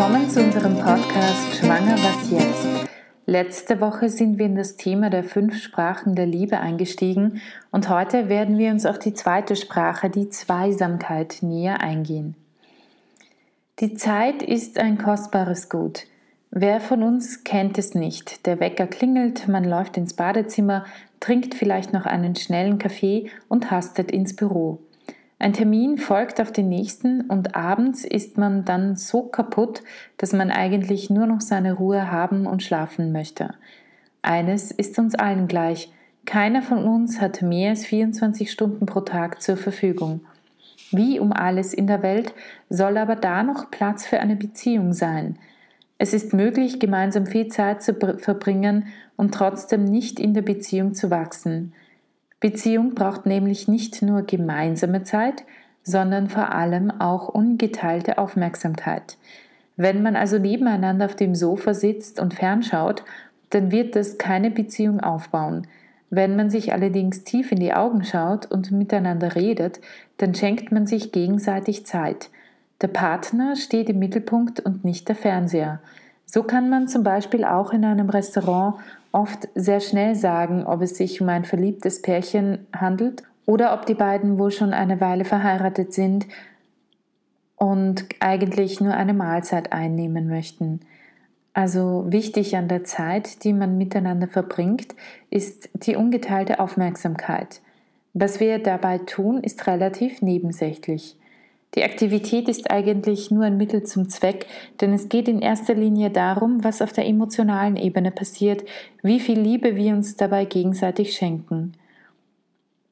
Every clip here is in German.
willkommen zu unserem Podcast Schwanger was jetzt. Letzte Woche sind wir in das Thema der fünf Sprachen der Liebe eingestiegen und heute werden wir uns auf die zweite Sprache, die Zweisamkeit, näher eingehen. Die Zeit ist ein kostbares Gut. Wer von uns kennt es nicht? Der Wecker klingelt, man läuft ins Badezimmer, trinkt vielleicht noch einen schnellen Kaffee und hastet ins Büro. Ein Termin folgt auf den nächsten und abends ist man dann so kaputt, dass man eigentlich nur noch seine Ruhe haben und schlafen möchte. Eines ist uns allen gleich. Keiner von uns hat mehr als 24 Stunden pro Tag zur Verfügung. Wie um alles in der Welt soll aber da noch Platz für eine Beziehung sein. Es ist möglich, gemeinsam viel Zeit zu verbringen und trotzdem nicht in der Beziehung zu wachsen. Beziehung braucht nämlich nicht nur gemeinsame Zeit, sondern vor allem auch ungeteilte Aufmerksamkeit. Wenn man also nebeneinander auf dem Sofa sitzt und fernschaut, dann wird das keine Beziehung aufbauen. Wenn man sich allerdings tief in die Augen schaut und miteinander redet, dann schenkt man sich gegenseitig Zeit. Der Partner steht im Mittelpunkt und nicht der Fernseher. So kann man zum Beispiel auch in einem Restaurant oft sehr schnell sagen, ob es sich um ein verliebtes Pärchen handelt oder ob die beiden wohl schon eine Weile verheiratet sind und eigentlich nur eine Mahlzeit einnehmen möchten. Also wichtig an der Zeit, die man miteinander verbringt, ist die ungeteilte Aufmerksamkeit. Was wir dabei tun, ist relativ nebensächlich. Die Aktivität ist eigentlich nur ein Mittel zum Zweck, denn es geht in erster Linie darum, was auf der emotionalen Ebene passiert, wie viel Liebe wir uns dabei gegenseitig schenken.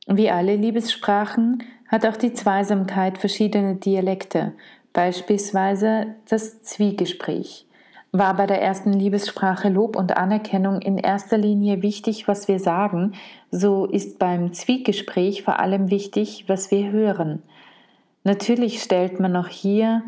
Wie alle Liebessprachen hat auch die Zweisamkeit verschiedene Dialekte, beispielsweise das Zwiegespräch. War bei der ersten Liebessprache Lob und Anerkennung in erster Linie wichtig, was wir sagen, so ist beim Zwiegespräch vor allem wichtig, was wir hören – Natürlich stellt man auch hier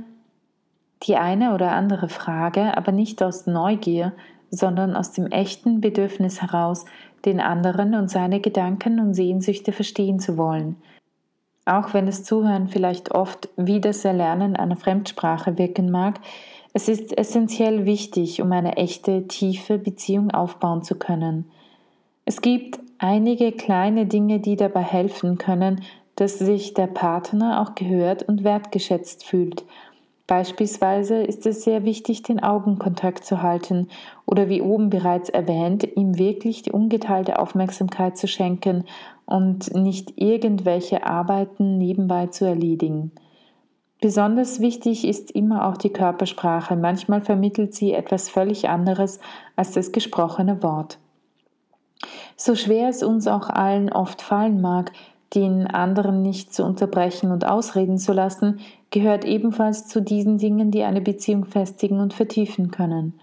die eine oder andere Frage, aber nicht aus Neugier, sondern aus dem echten Bedürfnis heraus, den anderen und seine Gedanken und Sehnsüchte verstehen zu wollen. Auch wenn das Zuhören vielleicht oft wie das Erlernen einer Fremdsprache wirken mag, es ist essentiell wichtig, um eine echte, tiefe Beziehung aufbauen zu können. Es gibt einige kleine Dinge, die dabei helfen können, dass sich der Partner auch gehört und wertgeschätzt fühlt. Beispielsweise ist es sehr wichtig, den Augenkontakt zu halten oder wie oben bereits erwähnt, ihm wirklich die ungeteilte Aufmerksamkeit zu schenken und nicht irgendwelche Arbeiten nebenbei zu erledigen. Besonders wichtig ist immer auch die Körpersprache. Manchmal vermittelt sie etwas völlig anderes als das gesprochene Wort. So schwer es uns auch allen oft fallen mag, den anderen nicht zu unterbrechen und ausreden zu lassen, gehört ebenfalls zu diesen Dingen, die eine Beziehung festigen und vertiefen können.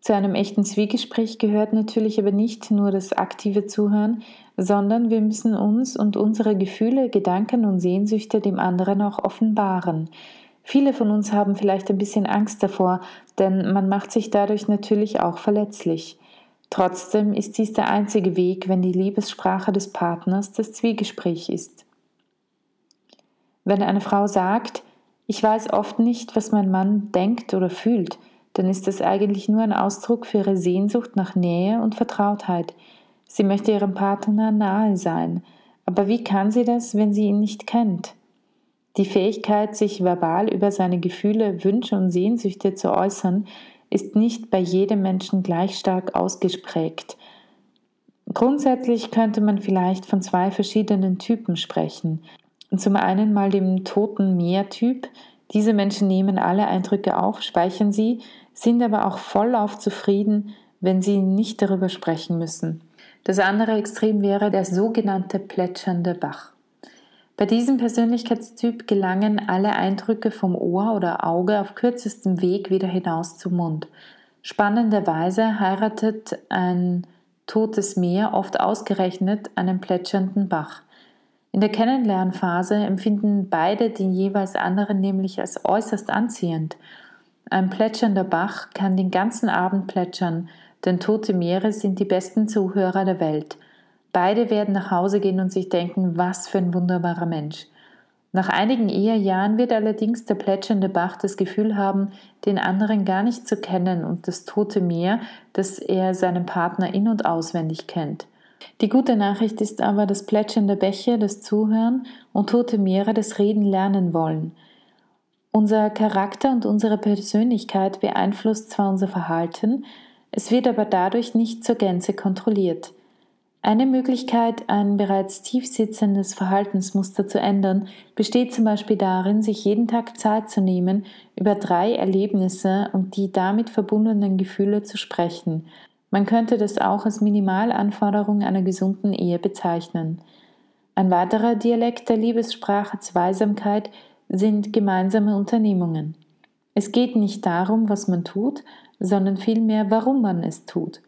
Zu einem echten Zwiegespräch gehört natürlich aber nicht nur das aktive Zuhören, sondern wir müssen uns und unsere Gefühle, Gedanken und Sehnsüchte dem anderen auch offenbaren. Viele von uns haben vielleicht ein bisschen Angst davor, denn man macht sich dadurch natürlich auch verletzlich. Trotzdem ist dies der einzige Weg, wenn die Liebessprache des Partners das Zwiegespräch ist. Wenn eine Frau sagt, ich weiß oft nicht, was mein Mann denkt oder fühlt, dann ist das eigentlich nur ein Ausdruck für ihre Sehnsucht nach Nähe und Vertrautheit. Sie möchte ihrem Partner nahe sein, aber wie kann sie das, wenn sie ihn nicht kennt? Die Fähigkeit, sich verbal über seine Gefühle, Wünsche und Sehnsüchte zu äußern, ist nicht bei jedem Menschen gleich stark ausgeprägt. Grundsätzlich könnte man vielleicht von zwei verschiedenen Typen sprechen. Zum einen mal dem toten Meer-Typ. Diese Menschen nehmen alle Eindrücke auf, speichern sie, sind aber auch vollauf zufrieden, wenn sie nicht darüber sprechen müssen. Das andere Extrem wäre der sogenannte plätschernde Bach. Bei diesem Persönlichkeitstyp gelangen alle Eindrücke vom Ohr oder Auge auf kürzestem Weg wieder hinaus zum Mund. Spannenderweise heiratet ein totes Meer oft ausgerechnet einen plätschernden Bach. In der Kennenlernphase empfinden beide den jeweils anderen nämlich als äußerst anziehend. Ein plätschernder Bach kann den ganzen Abend plätschern, denn tote Meere sind die besten Zuhörer der Welt – Beide werden nach Hause gehen und sich denken, was für ein wunderbarer Mensch. Nach einigen Ehejahren wird allerdings der plätschernde Bach das Gefühl haben, den anderen gar nicht zu kennen und das tote Meer, dass er seinen Partner in- und auswendig kennt. Die gute Nachricht ist aber, dass plätschernde Bäche das Zuhören und tote Meere das Reden lernen wollen. Unser Charakter und unsere Persönlichkeit beeinflusst zwar unser Verhalten, es wird aber dadurch nicht zur Gänze kontrolliert. Eine Möglichkeit, ein bereits tief sitzendes Verhaltensmuster zu ändern, besteht zum Beispiel darin, sich jeden Tag Zeit zu nehmen, über drei Erlebnisse und die damit verbundenen Gefühle zu sprechen. Man könnte das auch als Minimalanforderung einer gesunden Ehe bezeichnen. Ein weiterer Dialekt der Liebessprache Zweisamkeit sind gemeinsame Unternehmungen. Es geht nicht darum, was man tut, sondern vielmehr, warum man es tut.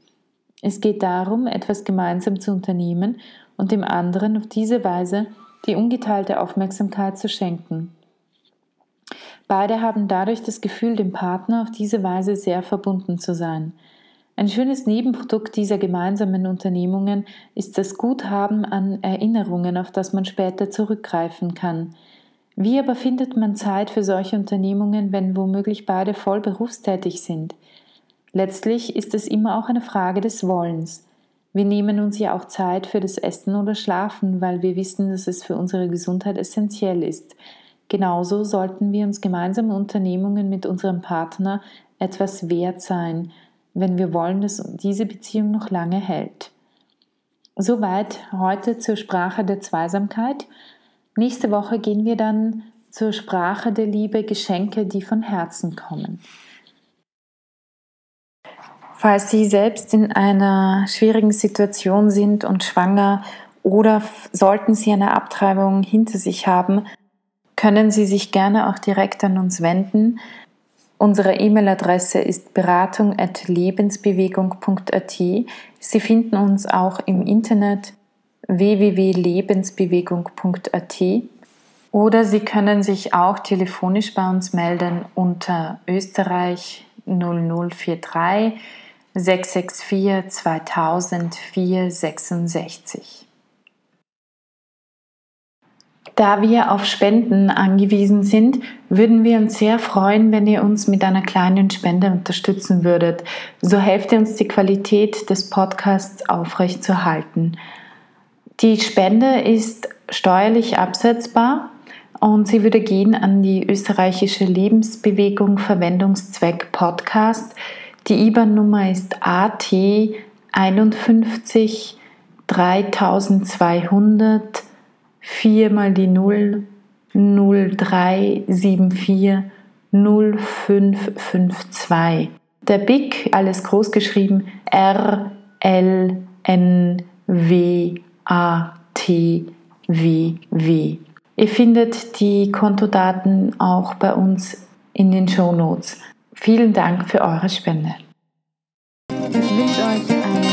Es geht darum, etwas gemeinsam zu unternehmen und dem anderen auf diese Weise die ungeteilte Aufmerksamkeit zu schenken. Beide haben dadurch das Gefühl, dem Partner auf diese Weise sehr verbunden zu sein. Ein schönes Nebenprodukt dieser gemeinsamen Unternehmungen ist das Guthaben an Erinnerungen, auf das man später zurückgreifen kann. Wie aber findet man Zeit für solche Unternehmungen, wenn womöglich beide voll berufstätig sind? Letztlich ist es immer auch eine Frage des Wollens. Wir nehmen uns ja auch Zeit für das Essen oder Schlafen, weil wir wissen, dass es für unsere Gesundheit essentiell ist. Genauso sollten wir uns gemeinsame Unternehmungen mit unserem Partner etwas wert sein, wenn wir wollen, dass diese Beziehung noch lange hält. Soweit heute zur Sprache der Zweisamkeit. Nächste Woche gehen wir dann zur Sprache der Liebe, Geschenke, die von Herzen kommen. Falls Sie selbst in einer schwierigen Situation sind und schwanger oder sollten Sie eine Abtreibung hinter sich haben, können Sie sich gerne auch direkt an uns wenden. Unsere E-Mail-Adresse ist beratung.lebensbewegung.at. Sie finden uns auch im Internet www.lebensbewegung.at oder Sie können sich auch telefonisch bei uns melden unter Österreich 0043 664 2000 466. Da wir auf Spenden angewiesen sind, würden wir uns sehr freuen, wenn ihr uns mit einer kleinen Spende unterstützen würdet. So helft ihr uns, die Qualität des Podcasts aufrechtzuerhalten. Die Spende ist steuerlich absetzbar und sie würde gehen an die österreichische Lebensbewegung Verwendungszweck Podcast. Die IBAN-Nummer ist AT 51 3200 4 mal die 0 0374 0552. Der BIC, alles groß geschrieben, R L N W A T W W. Ihr findet die Kontodaten auch bei uns in den Show Notes. Vielen Dank für eure Spende. Ich wünsche euch ein